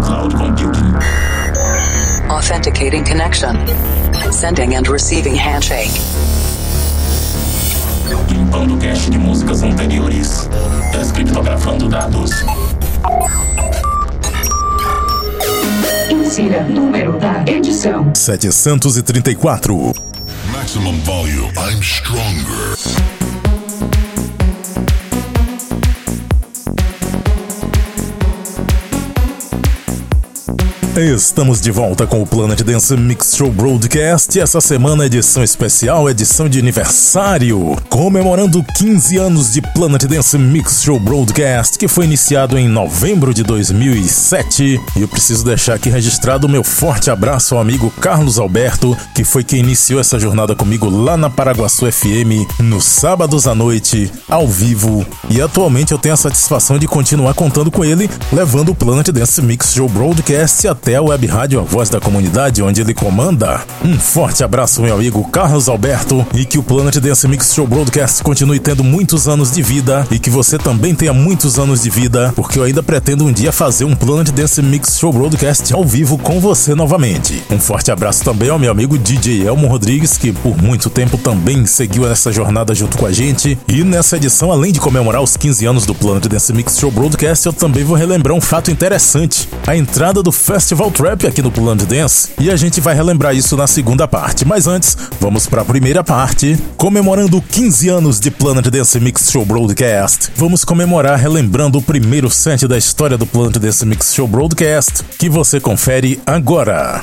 cloud computing. Authenticating connection. Sending and receiving handshake. Limpando cache de músicas anteriores. Descriptografando dados. Insira número da edição. 734. Maximum volume. I'm stronger. Estamos de volta com o Planet Dance Mix Show Broadcast. Essa semana edição especial, edição de aniversário, comemorando 15 anos de Planet Dance Mix Show Broadcast, que foi iniciado em novembro de 2007. E eu preciso deixar aqui registrado o meu forte abraço ao amigo Carlos Alberto, que foi quem iniciou essa jornada comigo lá na Paraguaçu FM, nos sábados à noite, ao vivo. E atualmente eu tenho a satisfação de continuar contando com ele, levando o Planet Dance Mix Show Broadcast até a web rádio A Voz da Comunidade, onde ele comanda. Um forte abraço, meu amigo Carlos Alberto, e que o Planet Dance Mix Show Broadcast continue tendo muitos anos de vida e que você também tenha muitos anos de vida, porque eu ainda pretendo um dia fazer um Planet Dance Mix Show Broadcast ao vivo com você novamente. Um forte abraço também ao meu amigo DJ Elmo Rodrigues, que por muito tempo também seguiu nessa jornada junto com a gente. E nessa edição, além de comemorar os 15 anos do Planet Dance Mix Show Broadcast, eu também vou relembrar um fato interessante: a entrada do Festival Trap aqui no Planet Dance. E a gente vai relembrar isso na segunda parte. Mas antes, vamos para a primeira parte, comemorando 15 anos de Planet Dance Mix Show Broadcast. Vamos comemorar relembrando o primeiro set da história do Planet Dance Mix Show Broadcast, que você confere agora.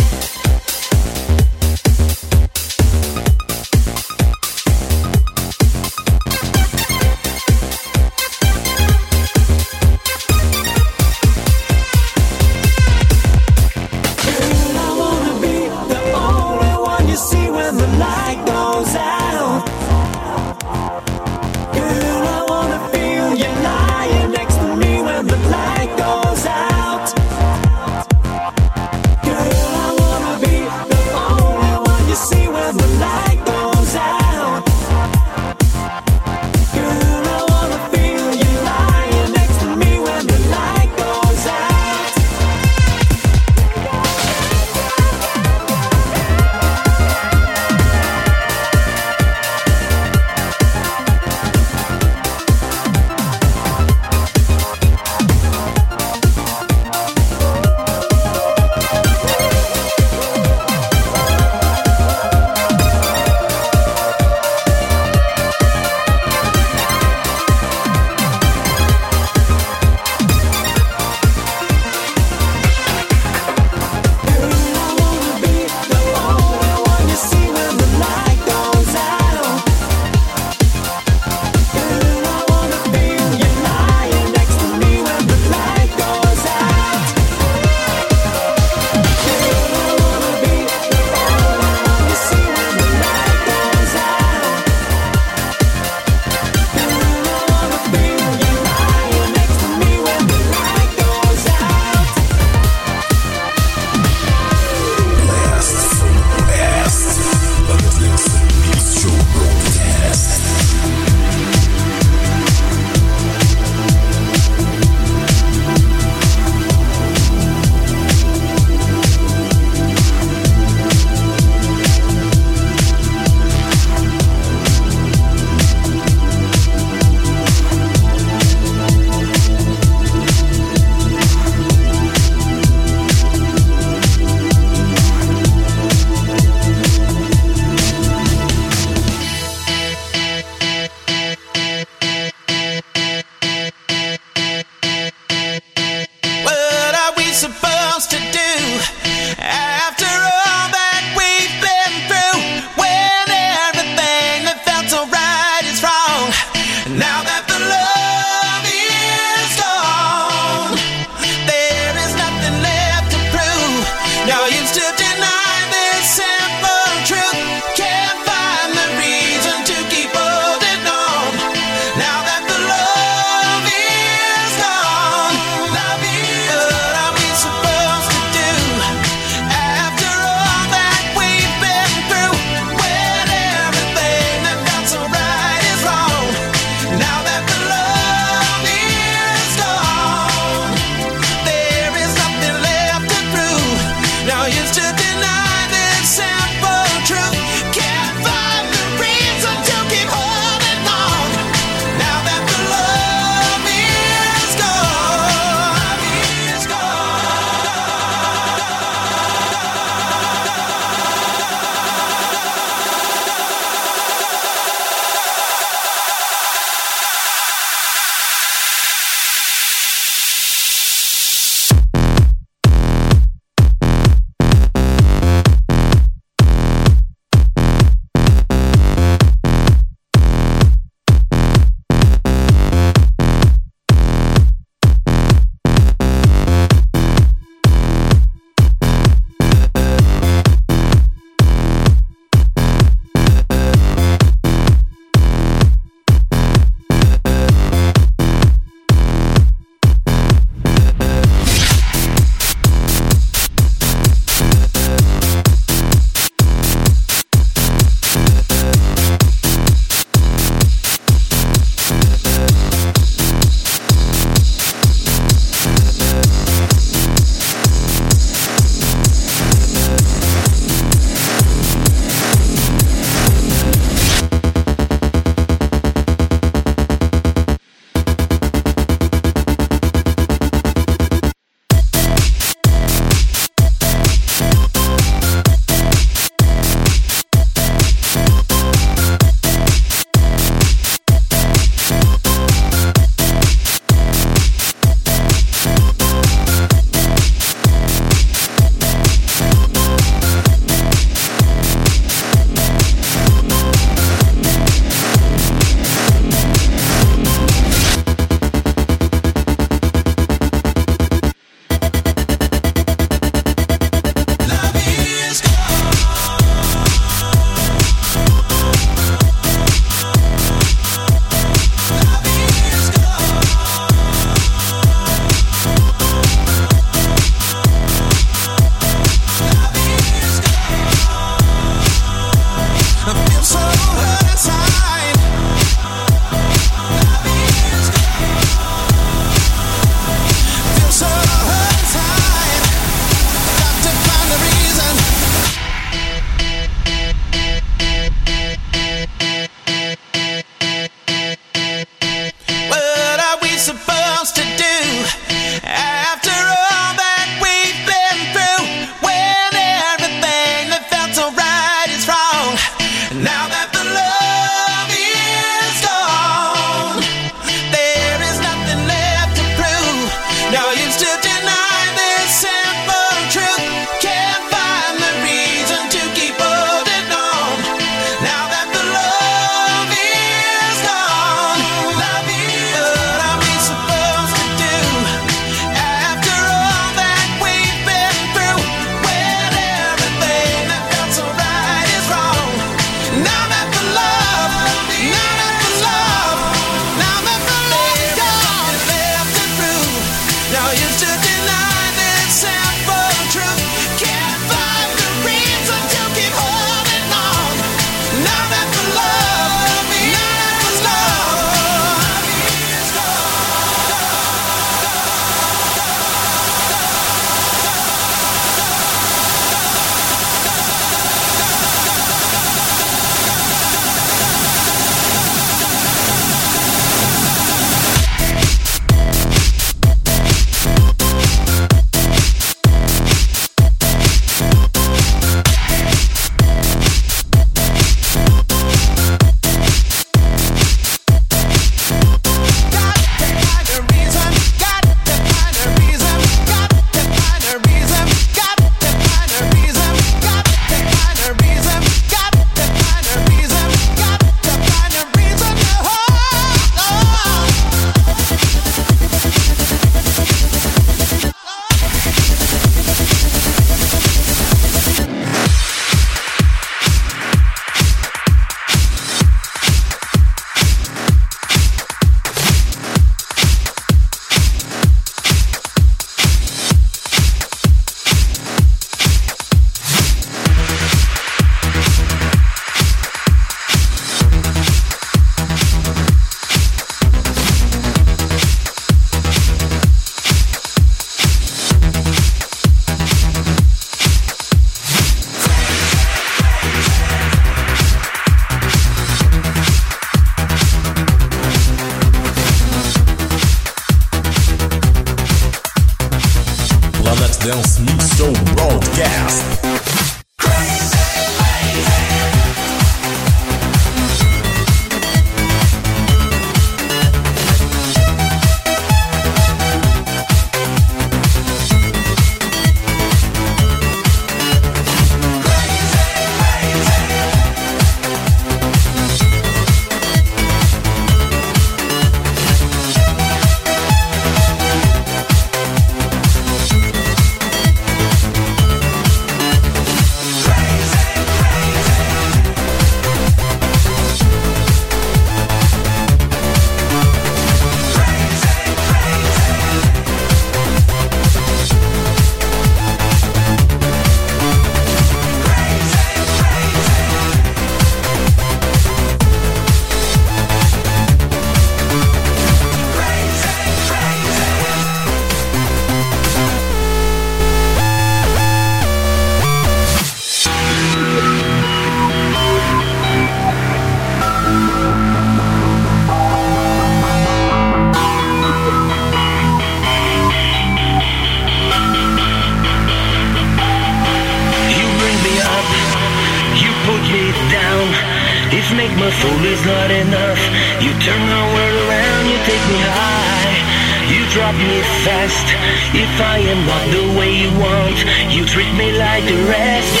The rest,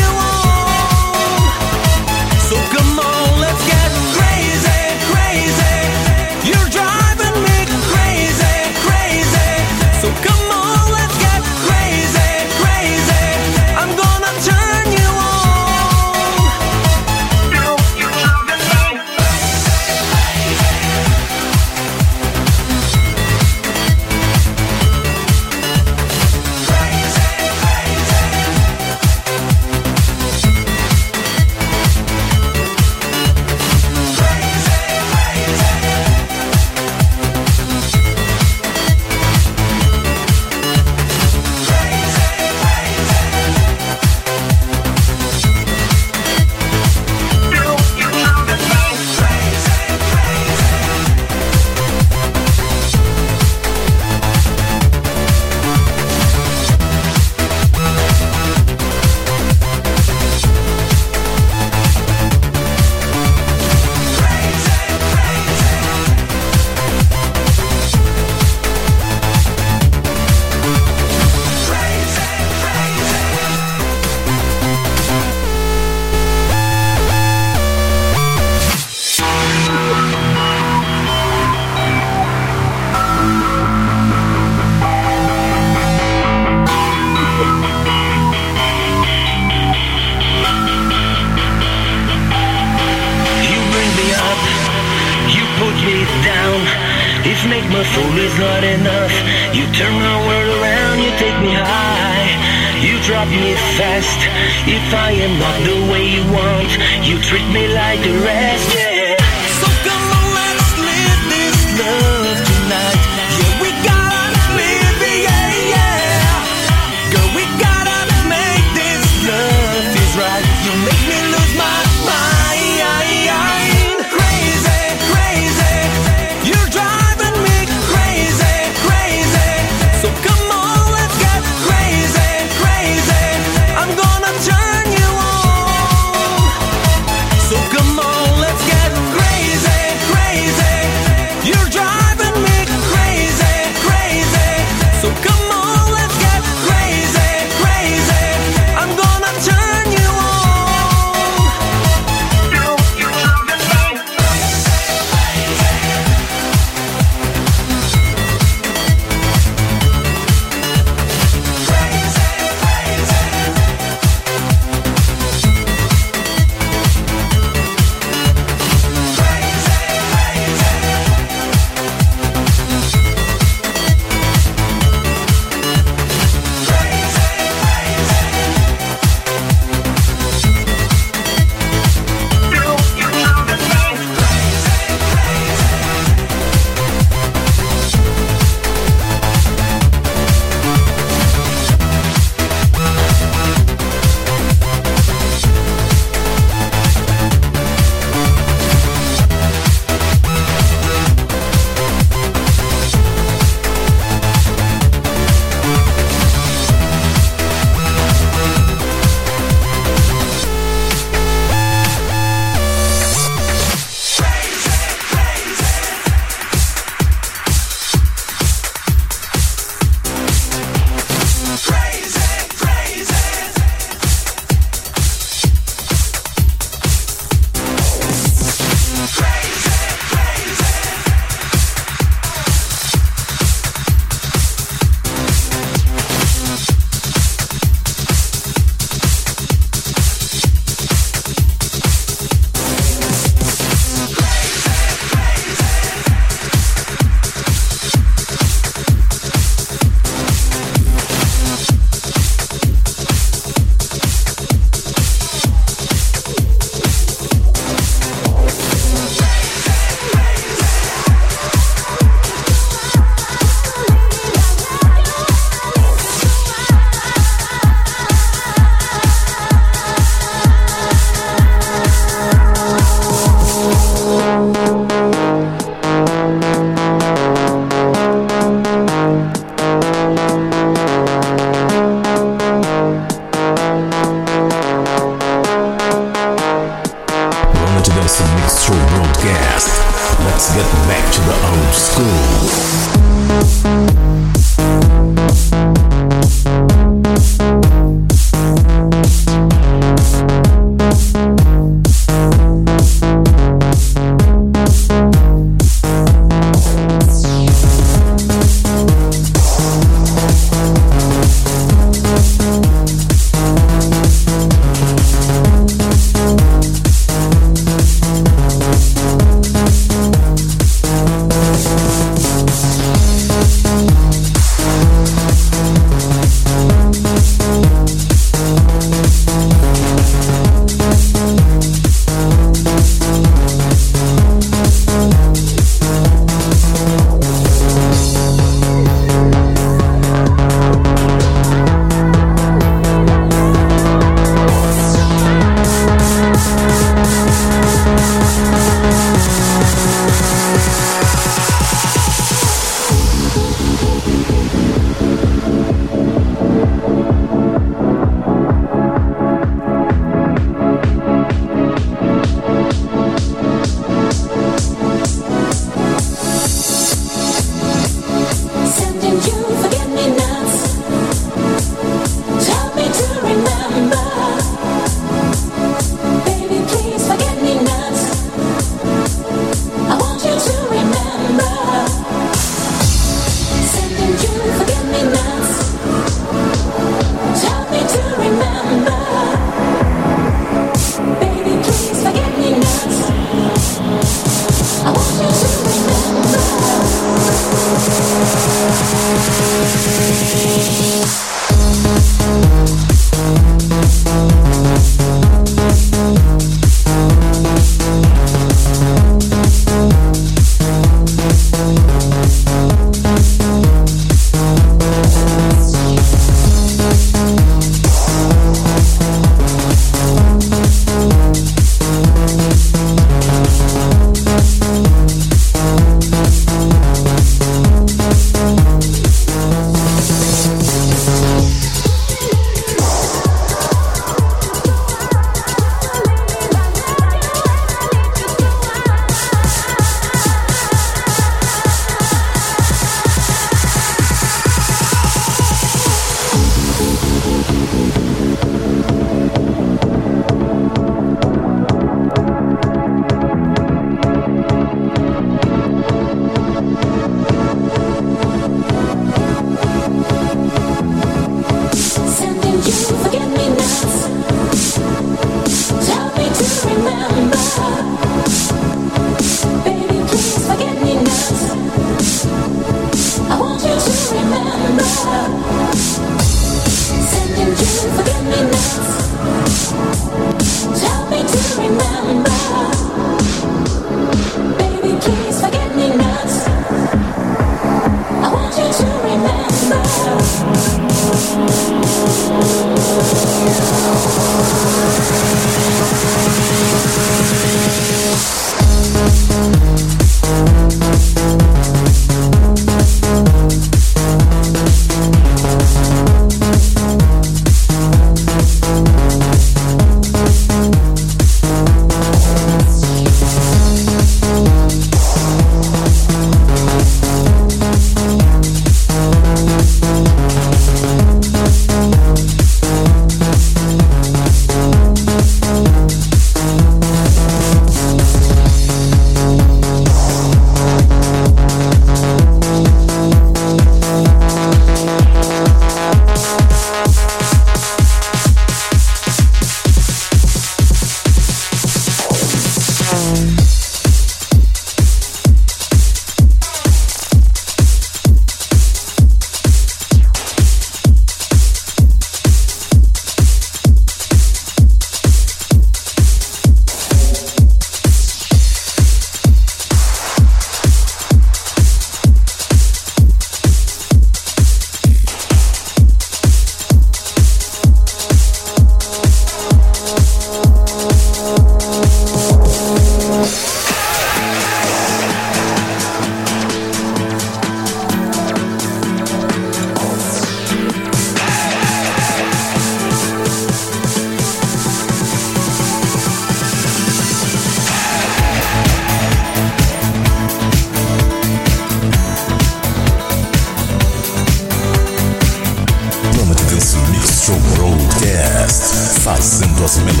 Move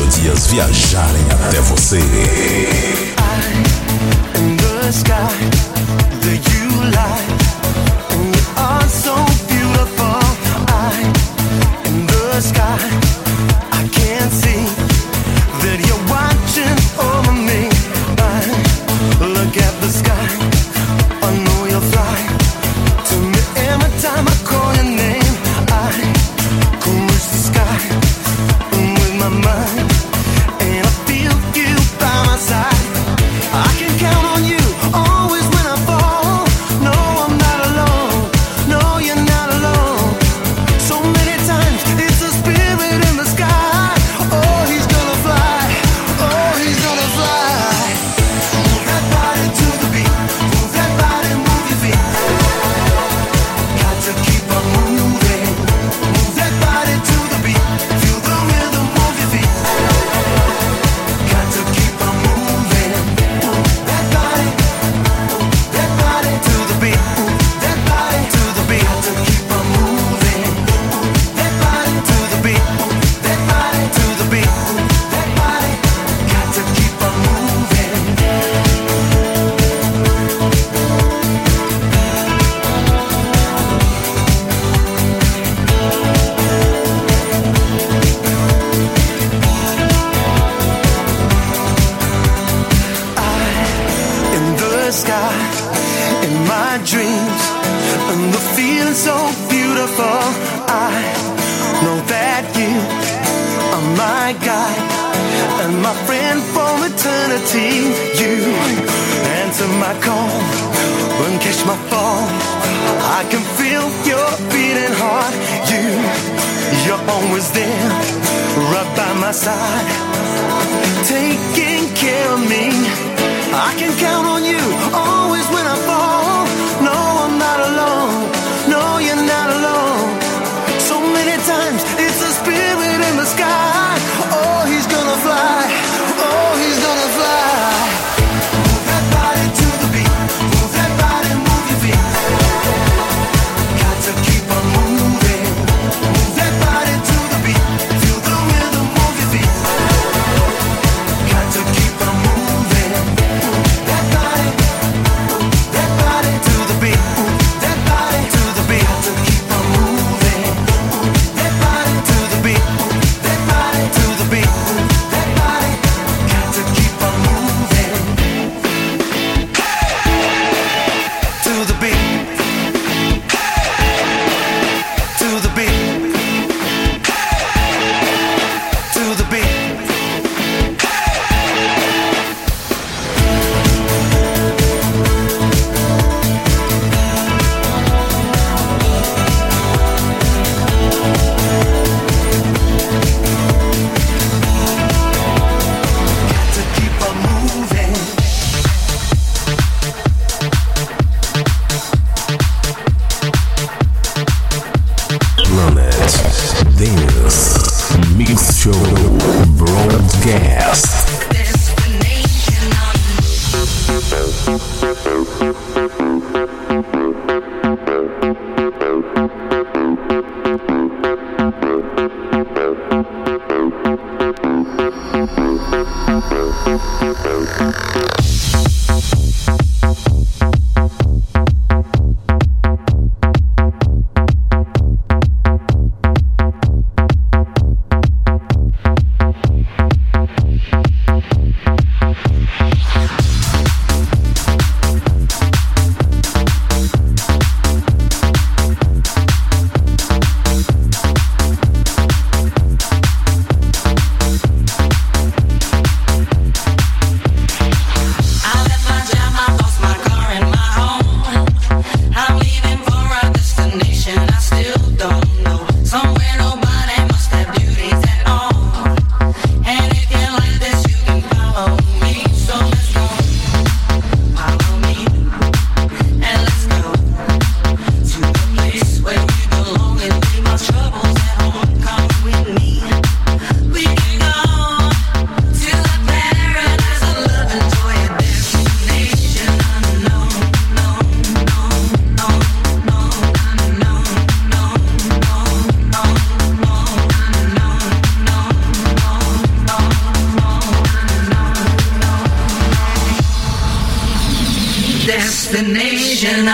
that body to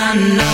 I know.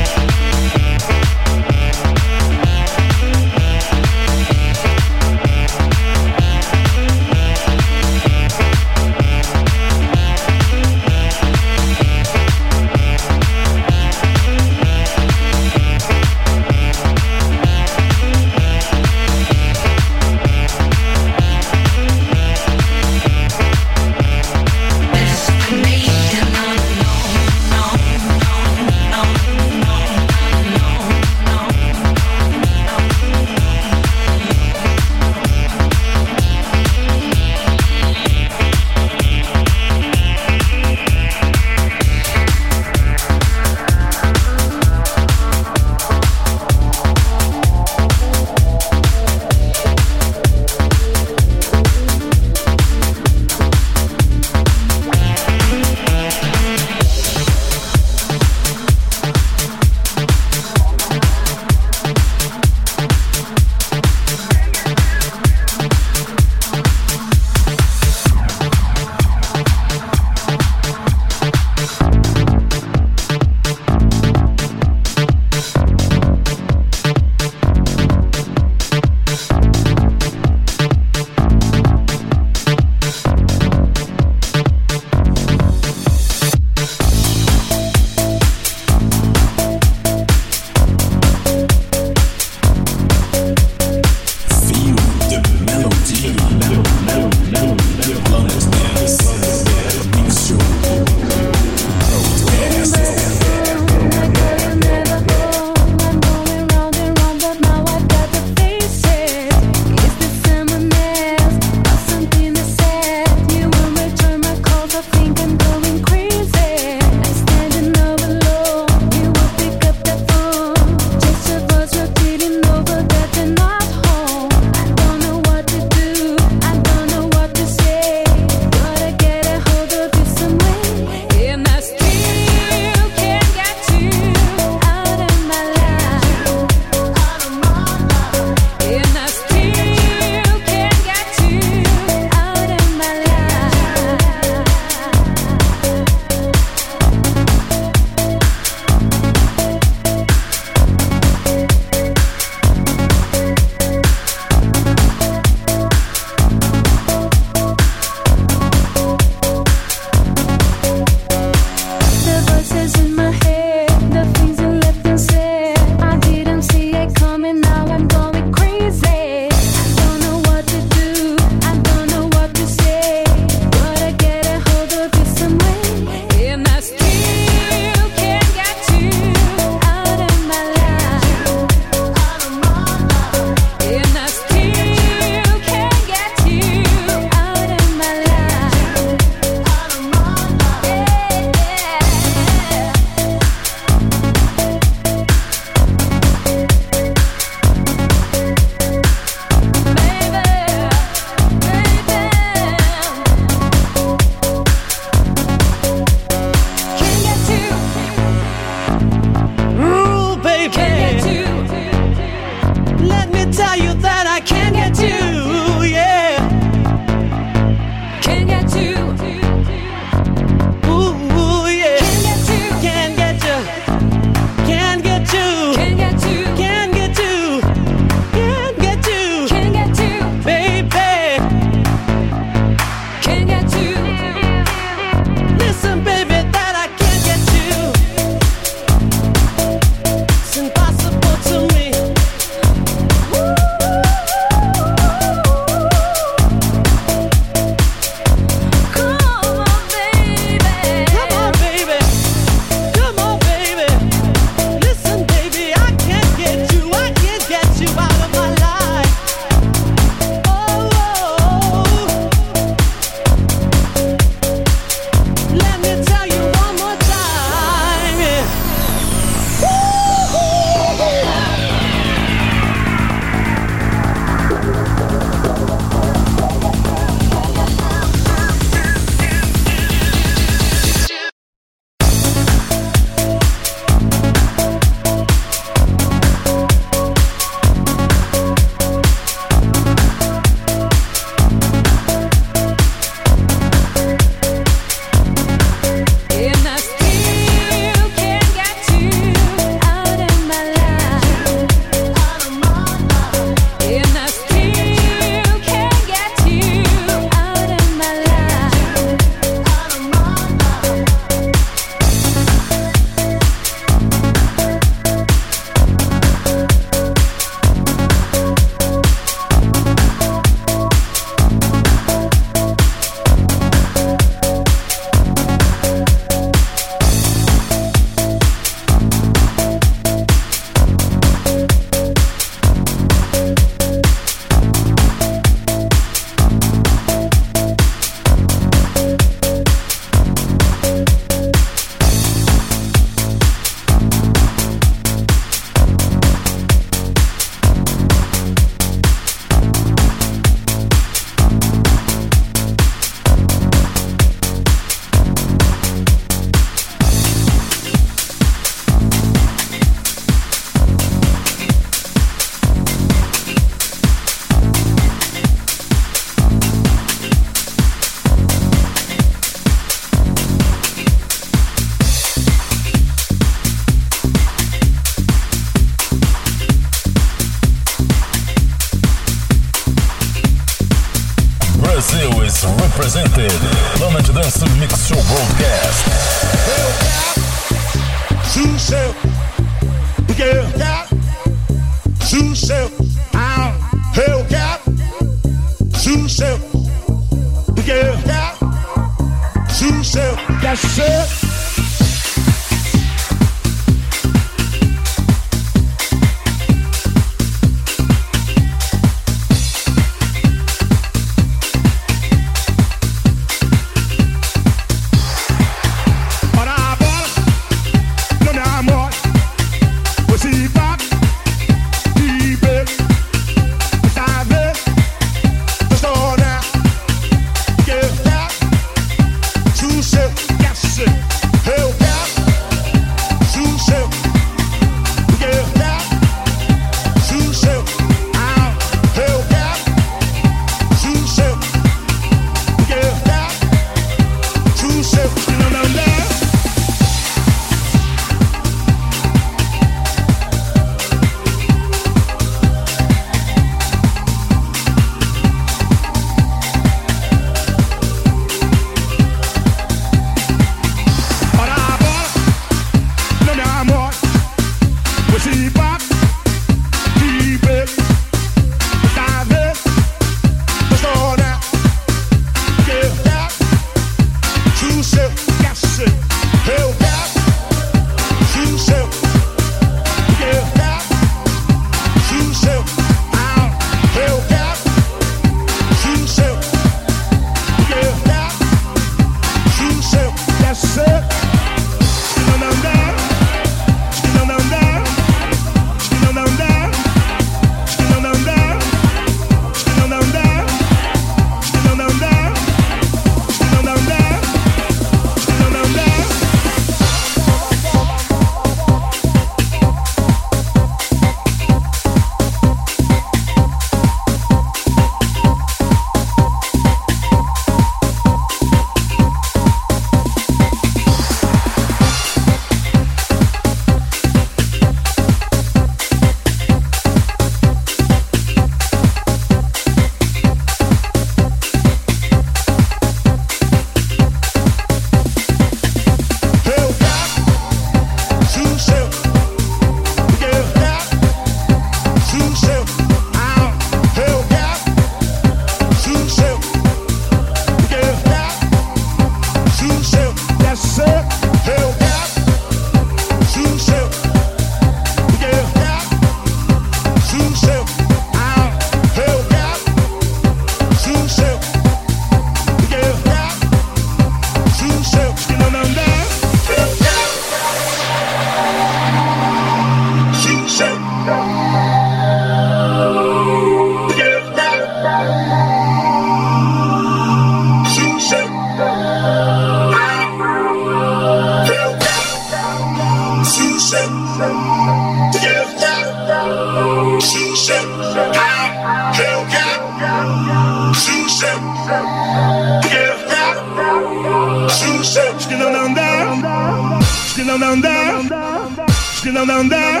Não, não dá. Que não, não dá. Que não, não dá.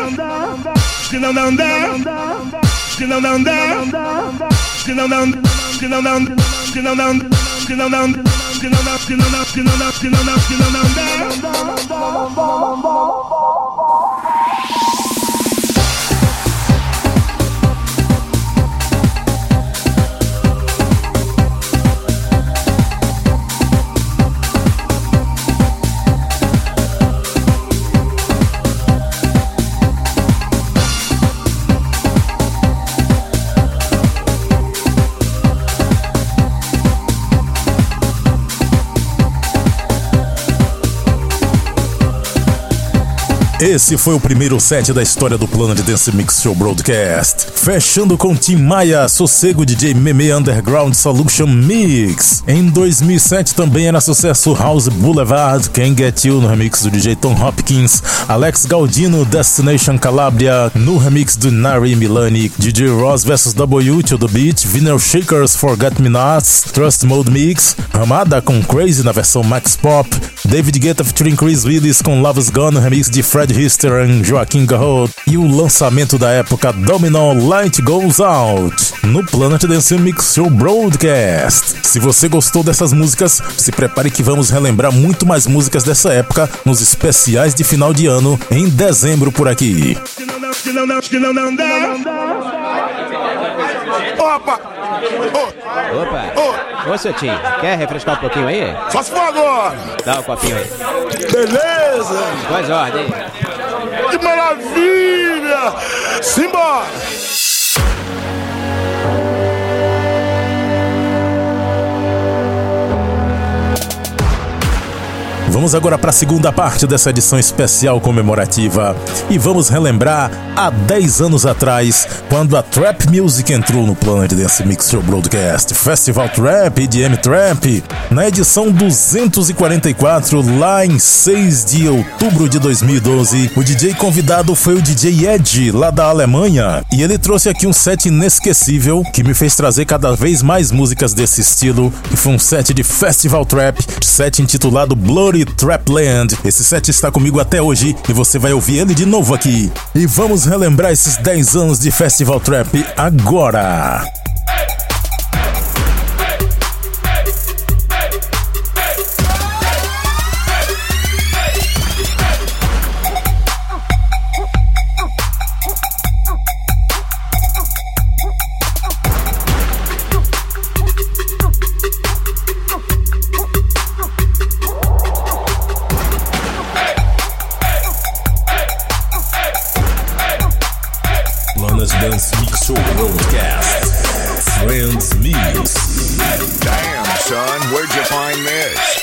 Que não, não dá. Que não, não dá. Que não, não Que não, não Que não, não Que não, não Que não, não Que não, não Que não, não Que não, não Que não, não dá. Esse foi o primeiro set da história do Planet Dance Mix Show Broadcast. Fechando com Tim Maia, Sossego DJ Meme Underground Solution Mix. Em 2007 também era sucesso House Boulevard, Can't Get You no remix do DJ Tom Hopkins, Alex Galdino Destination Calabria no remix do Nari Milani, DJ Ross vs W to the Beat, Vinyl Shakers Forget Me Nots, Trust Mode Mix, Ramada com Crazy na versão Max Pop, David Guetta featuring Chris Willis com Love's Gone no remix de Fred Hister, Joaquim Garrot e o lançamento da época Domino Light Goes Out no Planet Dance Mix Show Broadcast. Se você gostou dessas músicas, se prepare que vamos relembrar muito mais músicas dessa época nos especiais de final de ano em dezembro por aqui. Opa! Opa! Ô, seu tio, quer refrescar um pouquinho aí? Se for agora! Dá um copinho aí. Beleza! Faz ordem. Que maravilha! Simbora! Vamos agora para a segunda parte dessa edição especial comemorativa e vamos relembrar há 10 anos atrás, quando a Trap Music entrou no Planet Dance Mix Show Broadcast, Festival Trap, EDM Trap, na edição 244, lá em 6 de outubro de 2012. O DJ convidado foi o DJ Ed, lá da Alemanha, e ele trouxe aqui um set inesquecível que me fez trazer cada vez mais músicas desse estilo, e foi um set de Festival Trap, set intitulado Bloody Trapland. Esse set está comigo até hoje e você vai ouvir ele de novo aqui. E vamos relembrar esses 10 anos de Festival Trap agora. Where'd you find this?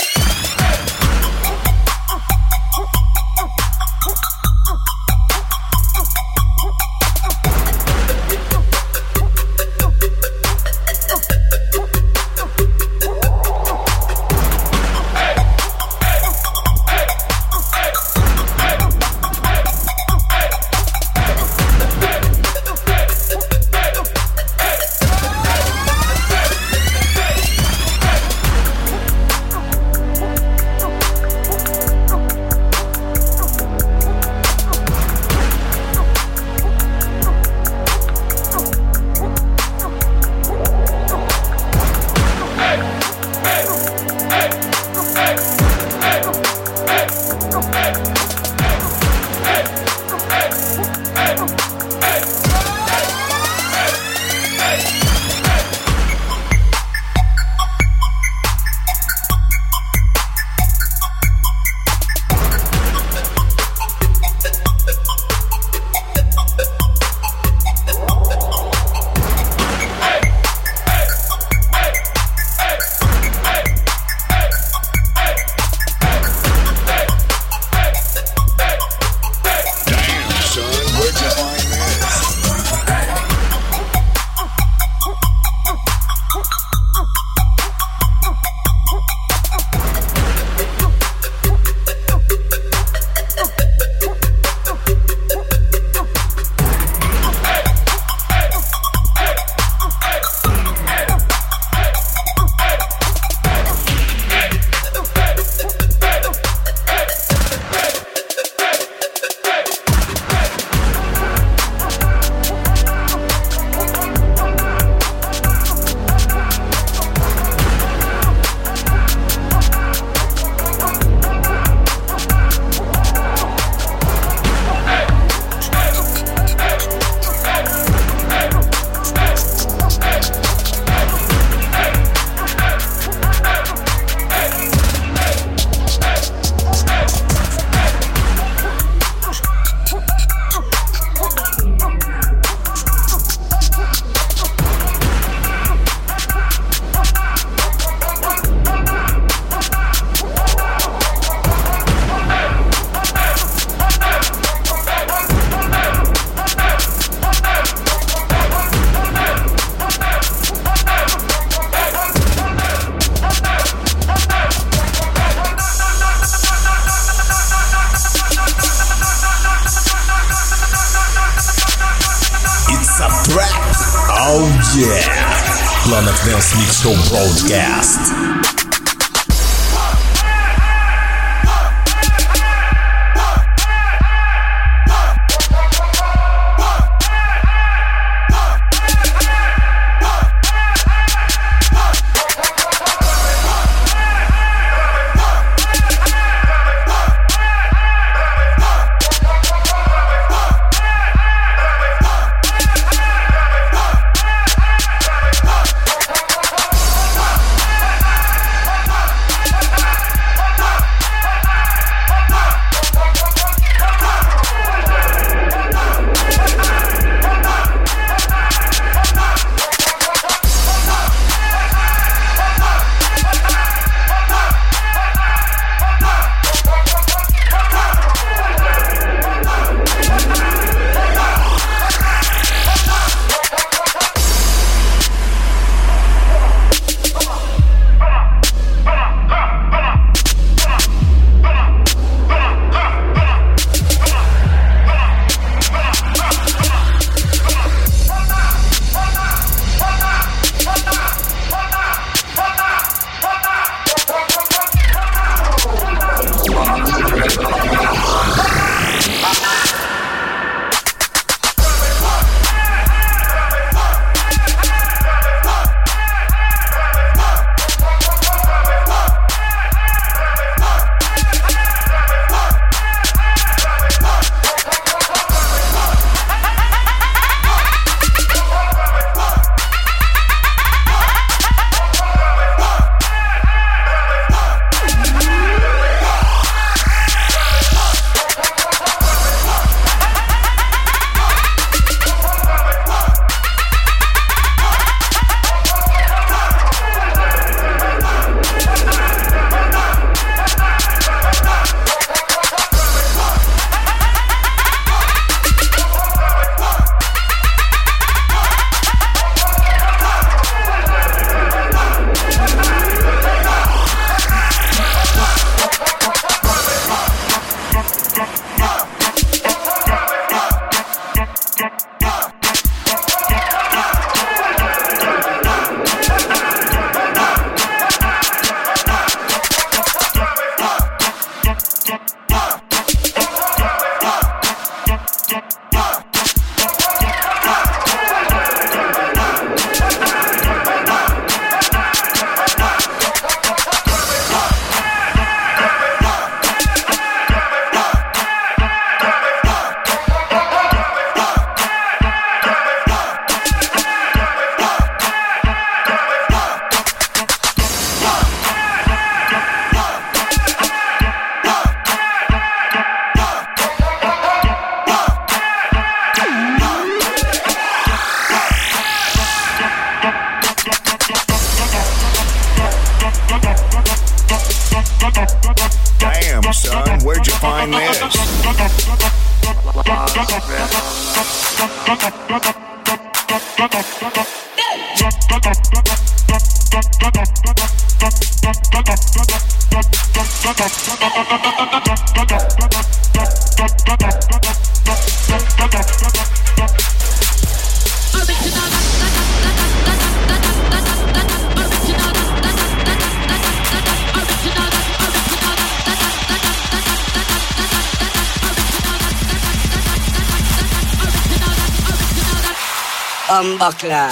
buckler.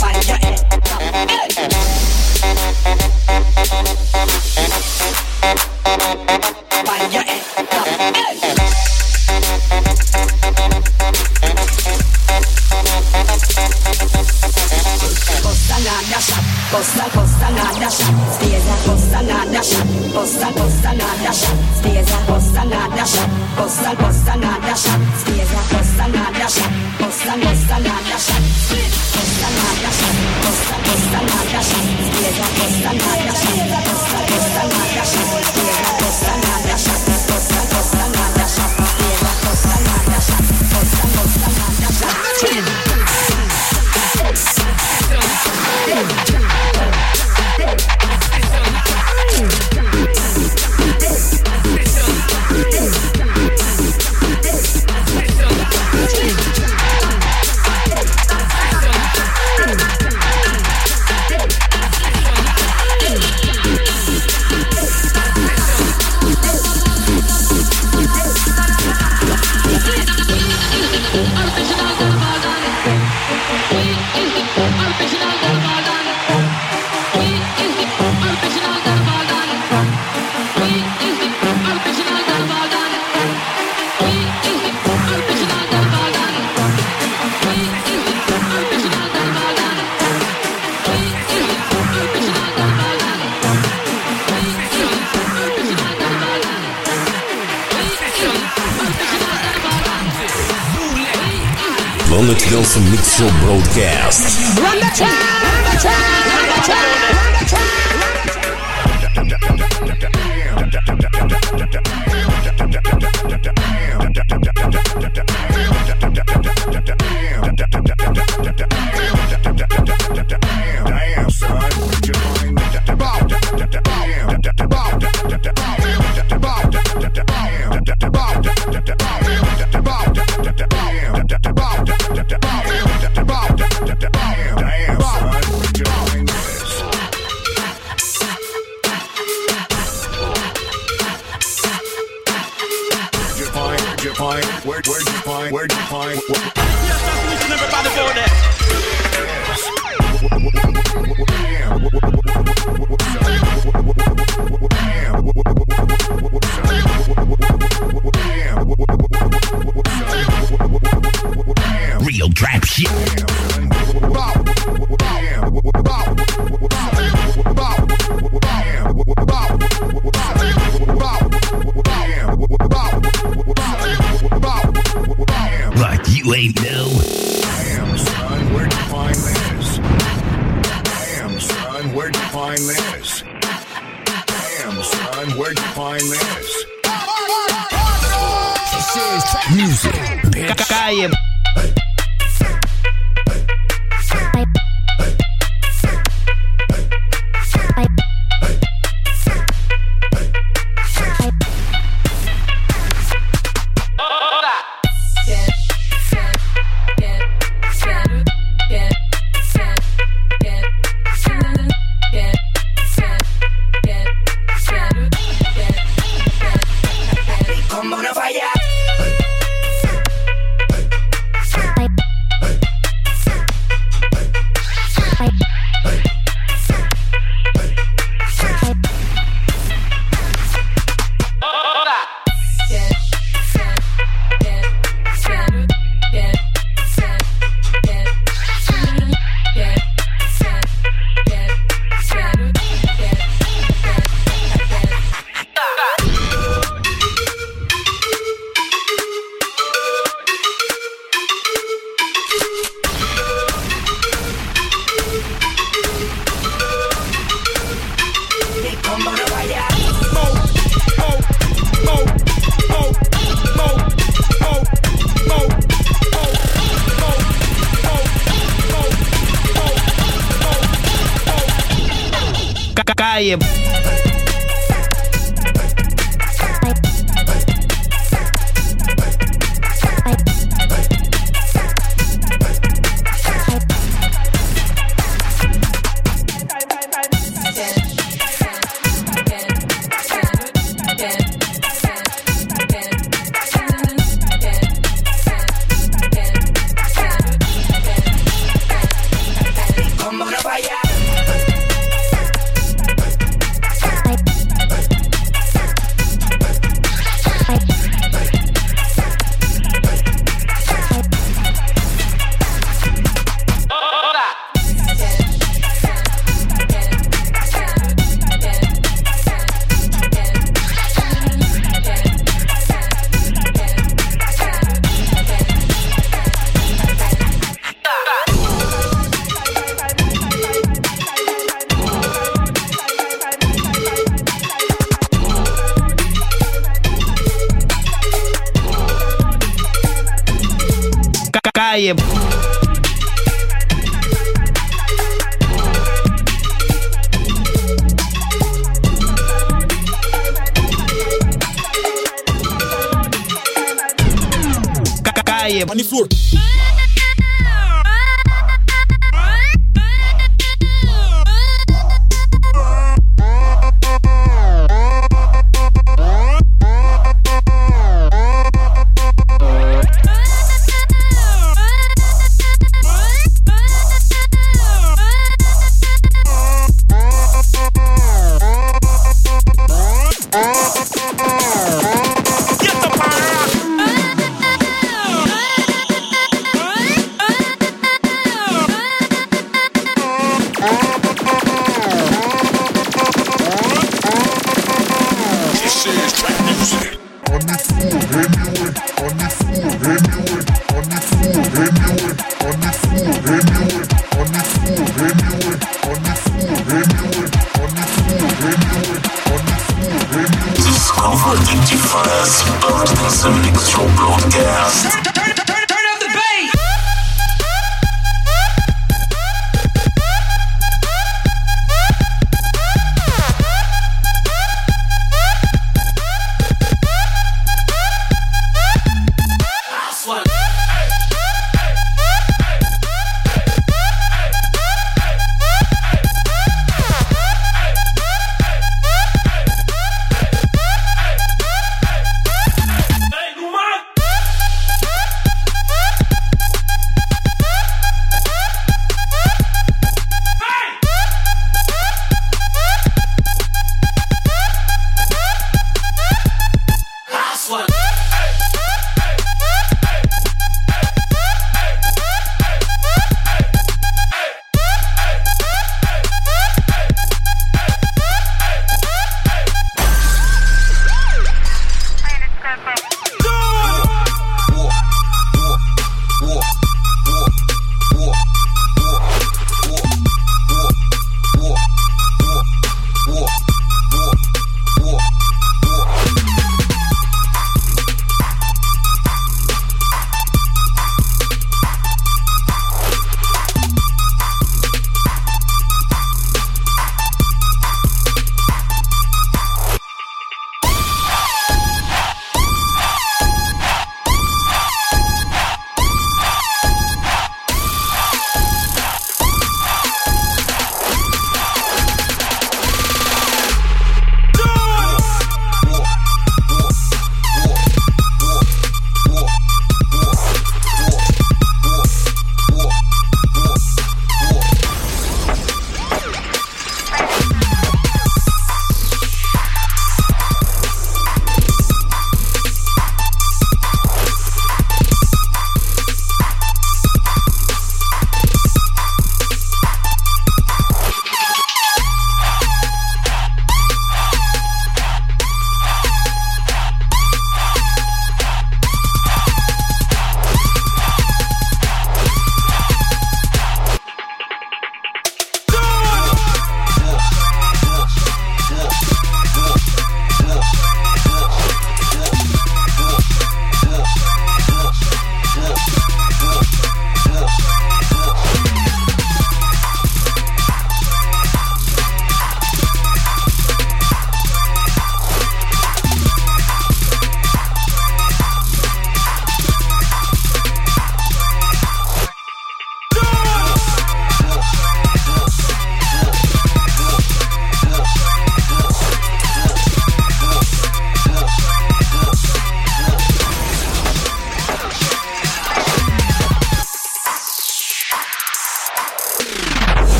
Fire. Cosa nada, cosa nada, cosa nada, cosa nada, cosa nada, cosa nada, Ten. Ten. Ten. Ronald Wilson Mix broadcast. Run the track, run the track, run the track.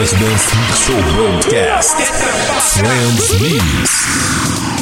Dance Show Broadcast. Friends Mix.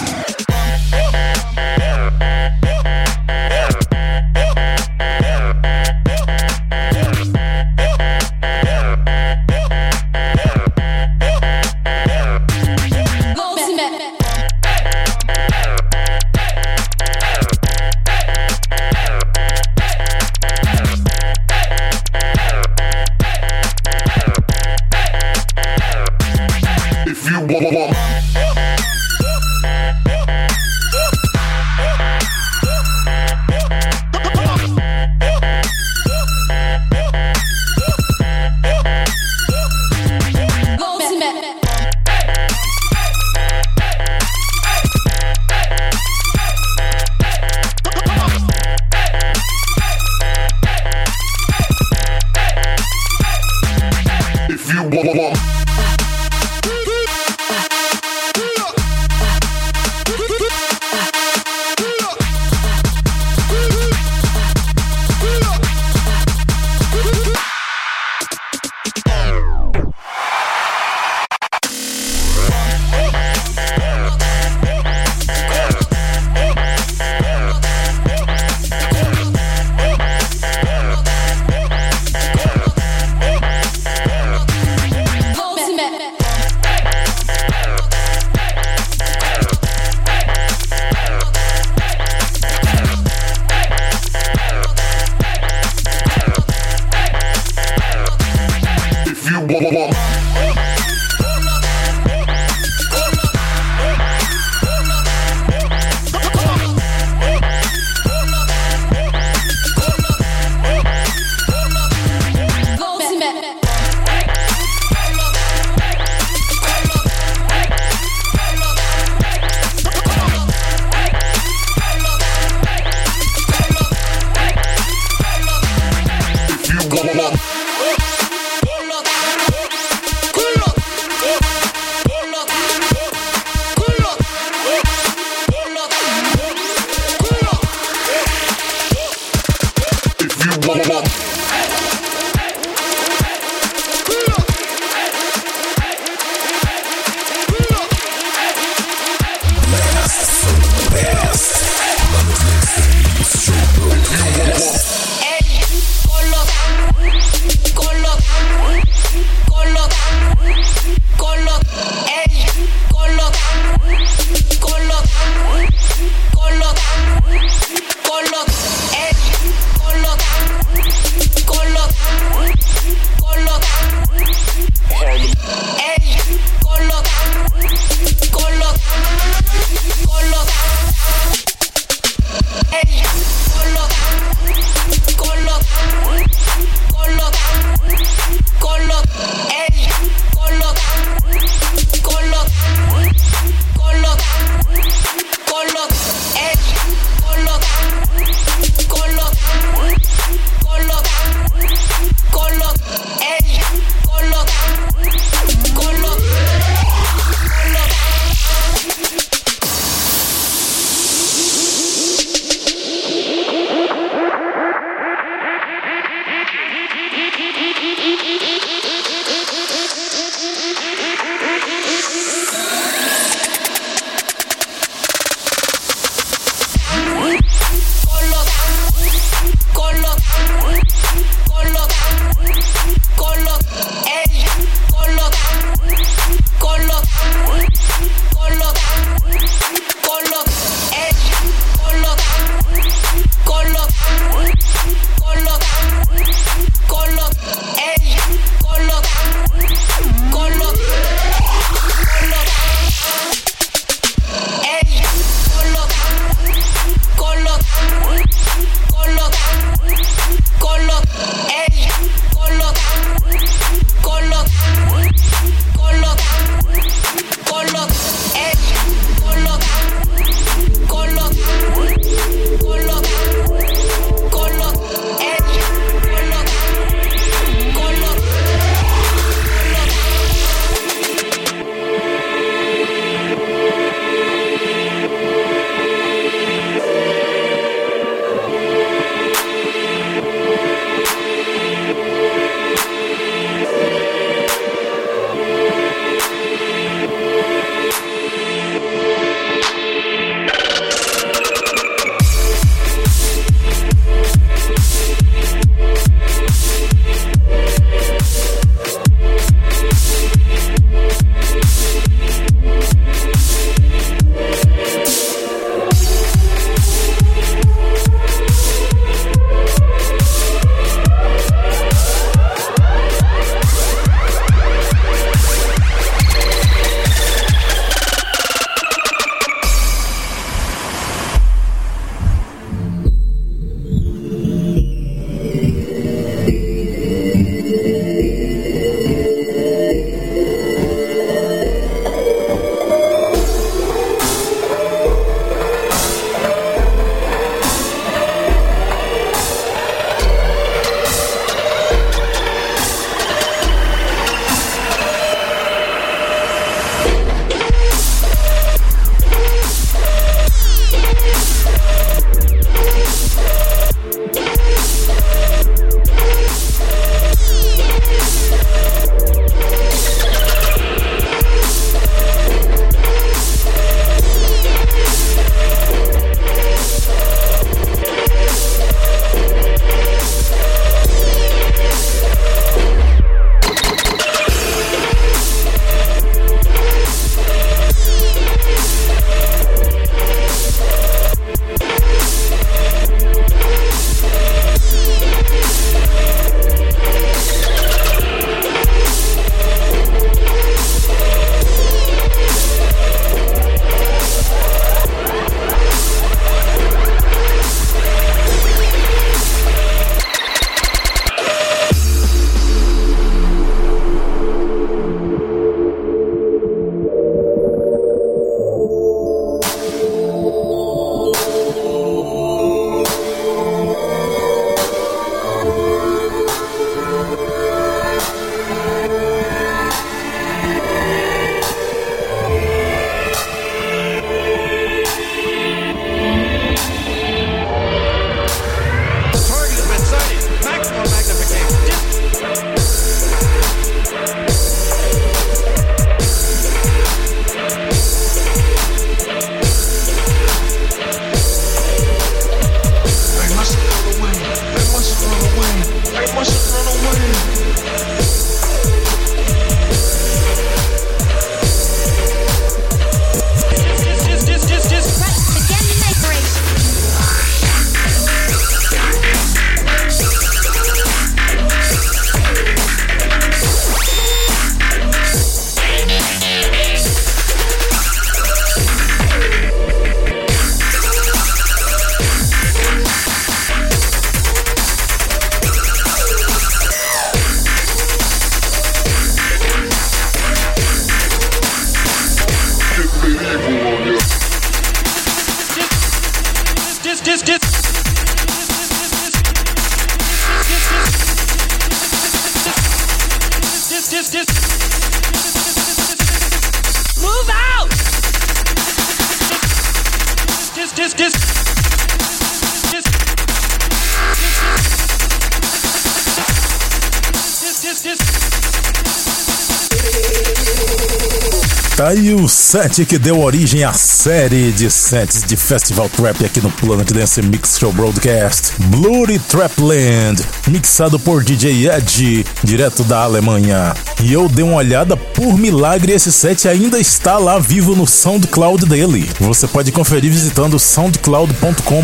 Set que deu origem à série de sets de Festival Trap aqui no Planet Dance Mix Show Broadcast. Bloody Trapland, mixado por DJ Ed, direto da Alemanha. E eu dei uma olhada, por milagre esse set ainda está lá vivo no SoundCloud dele. Você pode conferir visitando soundcloud.com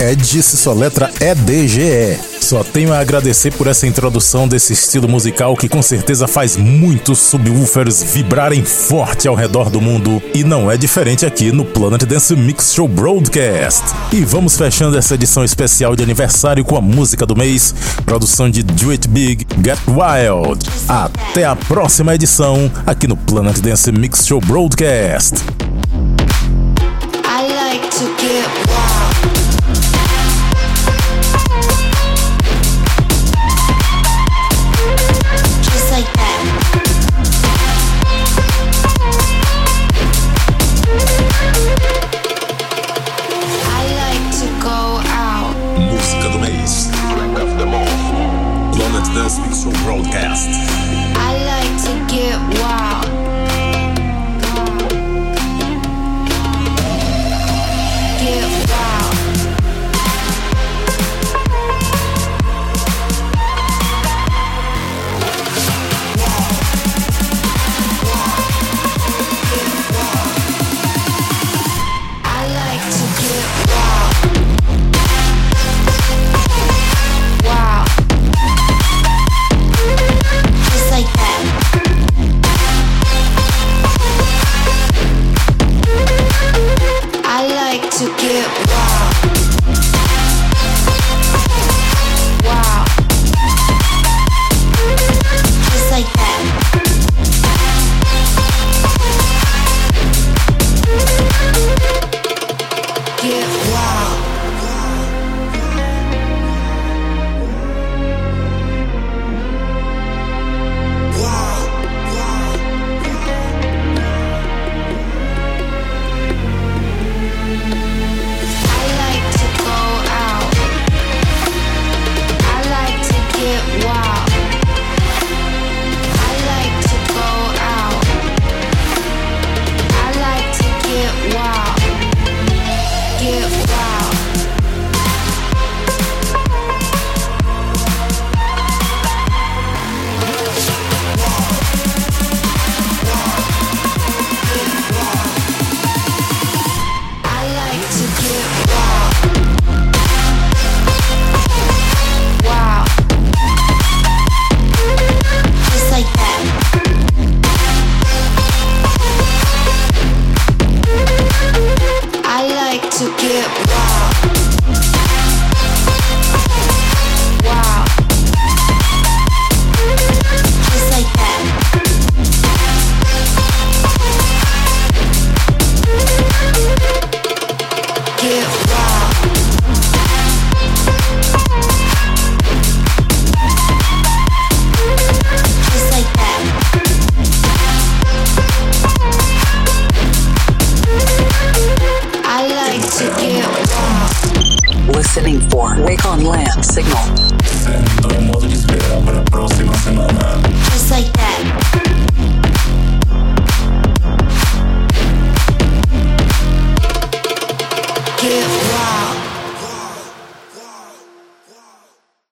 Ed se sua letra EDGE. Só tenho a agradecer por essa introdução desse estilo musical que com certeza faz muitos subwoofers vibrarem forte ao redor do mundo e não é diferente aqui no Planet Dance Mix Show Broadcast. E vamos fechando essa edição especial de aniversário com a música do mês, produção de Do It Big, Get Wild. Até a próxima edição aqui no Planet Dance Mix Show Broadcast. I like to get